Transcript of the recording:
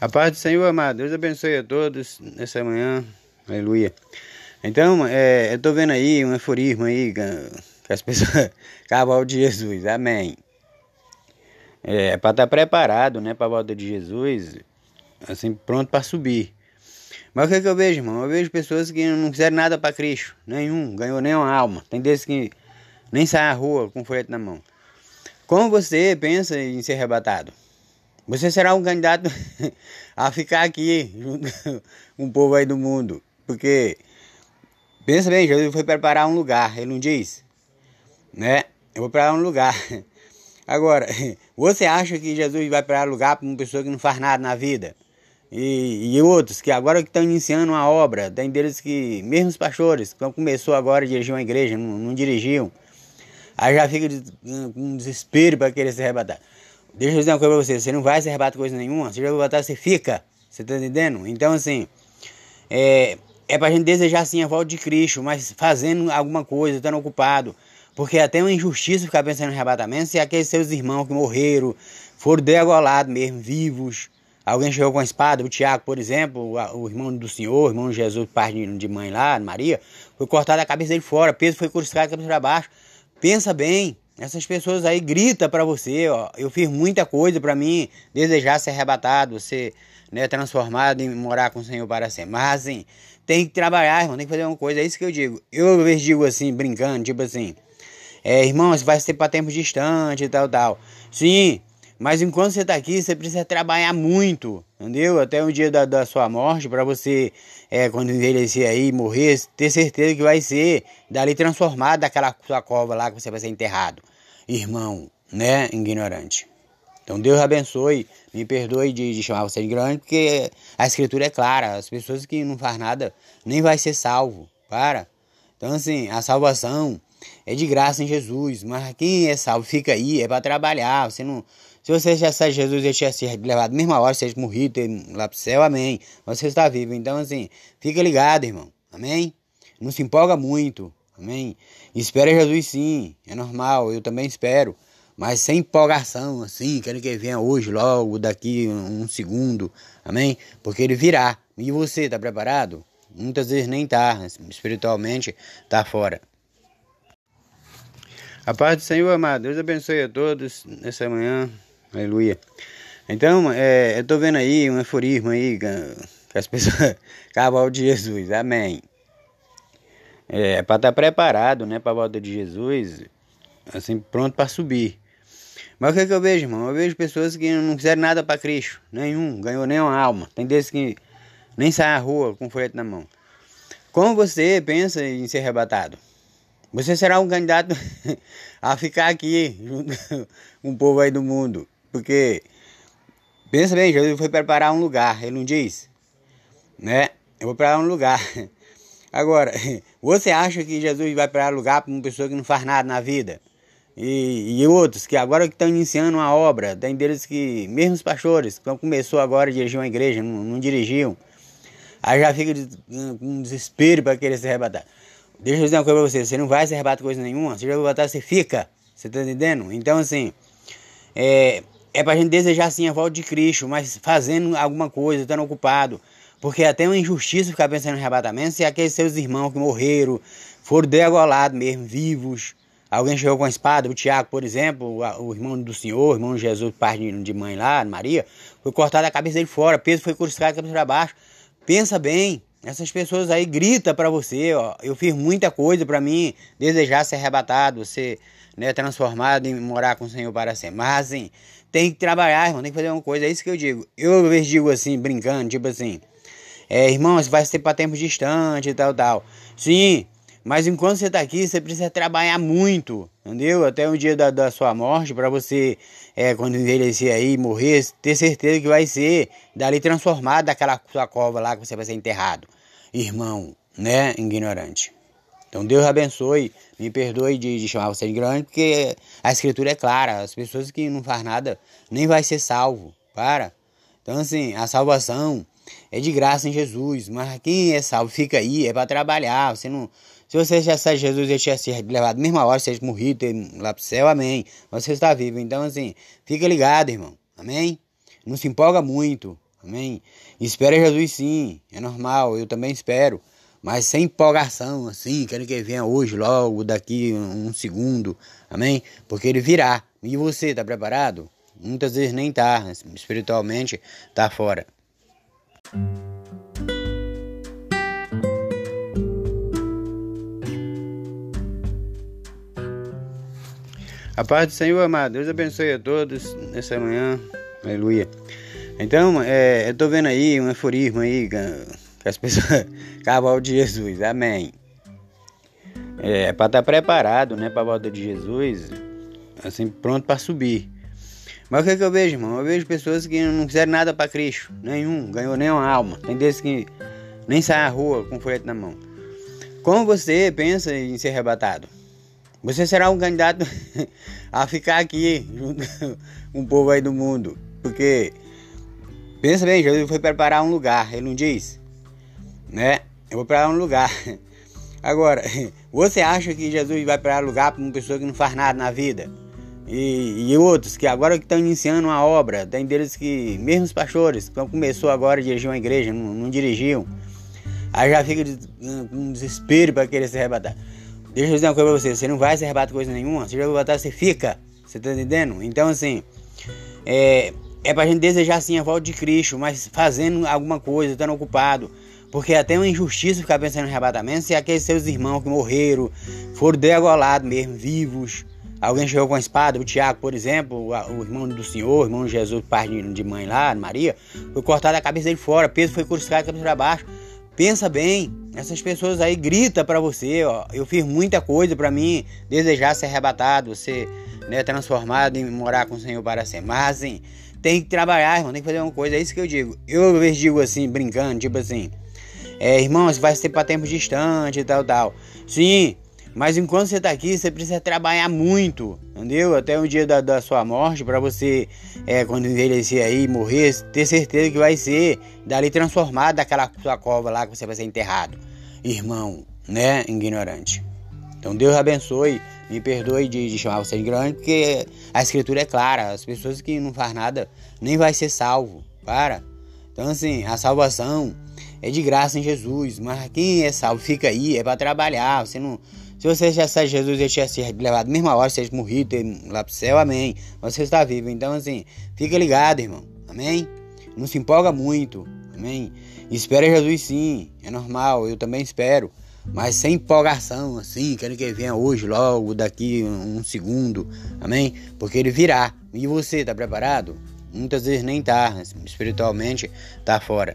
A paz do Senhor, amado. Deus abençoe a todos nessa manhã. Aleluia. Então, é, eu tô vendo aí um euforismo aí que as pessoas cavalo de Jesus. Amém. É, para estar tá preparado, né, para a volta de Jesus, assim, pronto para subir. Mas o que, é que eu vejo, irmão? Eu vejo pessoas que não fizeram nada para Cristo, nenhum, ganhou nenhuma alma. Tem desses que nem saem à rua com folheto na mão. Como você pensa em ser arrebatado? Você será um candidato a ficar aqui junto com o povo aí do mundo. Porque, pensa bem, Jesus foi preparar um lugar, ele não diz? Né? Eu vou preparar um lugar. Agora, você acha que Jesus vai preparar lugar para uma pessoa que não faz nada na vida? E, e outros que agora que estão iniciando uma obra, tem deles que, mesmo os pastores, que começou agora a dirigir uma igreja, não, não dirigiam, aí já fica com desespero para querer se arrebatar. Deixa eu dizer uma coisa pra você, você não vai se arrebatar coisa nenhuma, você já vai botar, você fica. Você tá entendendo? Então assim, é, é pra gente desejar sim a volta de Cristo, mas fazendo alguma coisa, estando ocupado. Porque é até uma injustiça ficar pensando em arrebatamento se aqueles seus irmãos que morreram foram degolados mesmo, vivos. Alguém chegou com a espada, o Tiago, por exemplo, o irmão do Senhor, o irmão de Jesus, pai de mãe lá, Maria, foi cortado a cabeça dele fora, Pedro foi crucificado a cabeça para baixo. Pensa bem, essas pessoas aí grita para você, ó, eu fiz muita coisa para mim desejar ser arrebatado, ser né, transformado e morar com o Senhor para sempre. Mas assim, tem que trabalhar, irmão, tem que fazer uma coisa, é isso que eu digo. Eu às vezes digo assim, brincando, tipo assim, é, irmão, você vai ser para tempo distante e tal, tal. Sim, mas enquanto você está aqui, você precisa trabalhar muito, entendeu? Até o dia da, da sua morte, para você, é, quando envelhecer aí, morrer, ter certeza que vai ser dali transformado daquela sua cova lá que você vai ser enterrado irmão, né, ignorante. Então Deus abençoe, me perdoe de, de chamar você de ignorante, porque a escritura é clara, as pessoas que não faz nada nem vai ser salvo, para. Então assim, a salvação é de graça em Jesus, mas quem é salvo fica aí, é para trabalhar, você não... Se você já sabe Jesus, ele tinha sido levado mesma hora, você morrido, lá pro céu, amém. Mas você está vivo, então assim, fica ligado, irmão, amém? Não se empolga muito, Amém? Espera Jesus sim, é normal, eu também espero. Mas sem empolgação, assim, quero que ele venha hoje, logo, daqui um segundo. Amém? Porque ele virá. E você, está preparado? Muitas vezes nem tá, espiritualmente tá fora. A paz do Senhor, amado. Deus abençoe a todos nessa manhã. Aleluia. Então, é, eu tô vendo aí um euforismo aí que as pessoas cavalo de Jesus. Amém. É, para estar tá preparado, né, para a volta de Jesus, assim, pronto para subir. Mas o que, é que eu vejo, irmão? Eu vejo pessoas que não fizeram nada para Cristo, nenhum, ganhou nenhuma alma. Tem desses que nem saem à rua com folheto na mão. Como você pensa em ser arrebatado? Você será um candidato a ficar aqui junto com o povo aí do mundo. Porque, pensa bem, Jesus foi preparar um lugar, ele não diz? Né? Eu vou preparar um lugar. Agora, você acha que Jesus vai para lugar para uma pessoa que não faz nada na vida? E, e outros que agora que estão iniciando uma obra, tem deles que, mesmo os pastores, que começou agora a dirigir uma igreja, não, não dirigiam, aí já fica com desespero para querer se arrebatar. Deixa eu dizer uma coisa para você, você não vai se arrebatar coisa nenhuma, vai botar, você fica, você está entendendo? Então assim, é, é para a gente desejar sim a volta de Cristo, mas fazendo alguma coisa, estando ocupado. Porque é até uma injustiça ficar pensando em arrebatamento se aqueles seus irmãos que morreram foram degolados mesmo, vivos. Alguém chegou com a espada, o Tiago, por exemplo, o irmão do Senhor, o irmão de Jesus, pai de mãe lá, Maria, foi cortado a cabeça dele fora, Pedro foi crucificado a cabeça para baixo. Pensa bem, essas pessoas aí grita para você, ó, eu fiz muita coisa para mim desejar ser arrebatado, ser né, transformado e morar com o Senhor para sempre. Mas assim, tem que trabalhar, irmão, tem que fazer uma coisa, é isso que eu digo. Eu às vezes digo assim, brincando, tipo assim, é, irmãos, vai ser para tempos distantes e tal, tal. Sim, mas enquanto você está aqui, você precisa trabalhar muito, entendeu? Até o dia da, da sua morte, para você, é, quando envelhecer aí, morrer, ter certeza que vai ser dali transformado daquela sua cova lá que você vai ser enterrado. Irmão, né, ignorante. Então Deus abençoe, me perdoe de, de chamar você de ignorante, porque a escritura é clara, as pessoas que não faz nada nem vai ser salvo, para. Então assim, a salvação é de graça em Jesus, mas quem é salvo fica aí, é para trabalhar. Você não, se você já sabe Jesus, ele tinha sido levado mesma hora, seja morrido lá pro céu, amém. Mas você está vivo, então assim, fica ligado, irmão, amém? Não se empolga muito, Amém? Espera Jesus sim, é normal, eu também espero. Mas sem empolgação, assim, quero que ele venha hoje, logo, daqui um segundo. Amém? Porque ele virá. E você, está preparado? Muitas vezes nem tá, espiritualmente tá fora. A paz do Senhor, amado. Deus abençoe a todos nessa manhã. Aleluia. Então, é, eu tô vendo aí um eforismo aí que as pessoas cavalo de Jesus. Amém. É para estar tá preparado, né, para a volta de Jesus, assim, pronto para subir. Mas o que, é que eu vejo, irmão? Eu vejo pessoas que não fizeram nada para Cristo, nenhum, ganhou nenhuma alma. Tem desses que nem saem à rua com folheto na mão. Como você pensa em ser arrebatado? Você será um candidato a ficar aqui junto com o povo aí do mundo. Porque, pensa bem, Jesus foi preparar um lugar, ele não diz, né? Eu vou preparar um lugar. Agora, você acha que Jesus vai preparar lugar para uma pessoa que não faz nada na vida? E, e outros que agora que estão iniciando uma obra, tem deles que, mesmo os pastores, que começou agora a dirigir uma igreja, não, não dirigiam, aí já fica um desespero para querer se arrebatar. Deixa eu dizer uma coisa pra você, você não vai se arrebatar coisa nenhuma, vai botar, você fica. Você tá entendendo? Então assim, é, é pra gente desejar assim a volta de Cristo, mas fazendo alguma coisa, estando ocupado. Porque até uma injustiça ficar pensando em arrebatamento se aqueles seus irmãos que morreram foram degolados mesmo, vivos. Alguém chegou com a espada, o Tiago, por exemplo, o, irmão do Senhor, o irmão de Jesus, pai de mãe lá, Maria, foi cortado a cabeça dele fora, Pedro foi crucificado cabeça para baixo. Pensa bem, essas pessoas aí grita para você, ó, eu fiz muita coisa para mim desejar ser arrebatado, ser né, transformado e morar com o Senhor para sempre. Mas assim, tem que trabalhar, irmão, tem que fazer uma coisa, é isso que eu digo. Eu às vezes digo assim, brincando, tipo assim, é, irmão, vai ser para tempo distante e tal, tal. Sim, mas enquanto você está aqui, você precisa trabalhar muito, entendeu? Até o dia da, da sua morte, para você, é, quando envelhecer aí, morrer, ter certeza que vai ser dali transformado daquela sua cova lá que você vai ser enterrado. Irmão, né? Ignorante. Então Deus abençoe, me perdoe de, de chamar você de ignorante, porque a escritura é clara, as pessoas que não faz nada nem vai ser salvo. Para. Então assim, a salvação é de graça em Jesus, mas quem é salvo fica aí, é para trabalhar, você não se você já sabe Jesus, ele tinha se levado na mesma hora, seja morrido, ir lá pro céu, amém. Você está vivo. Então, assim, fica ligado, irmão. Amém? Não se empolga muito. Amém? Espera Jesus sim. É normal, eu também espero. Mas sem empolgação, assim, quero que ele venha hoje, logo, daqui um segundo. Amém? Porque ele virá. E você, está preparado? Muitas vezes nem tá. Espiritualmente, tá fora.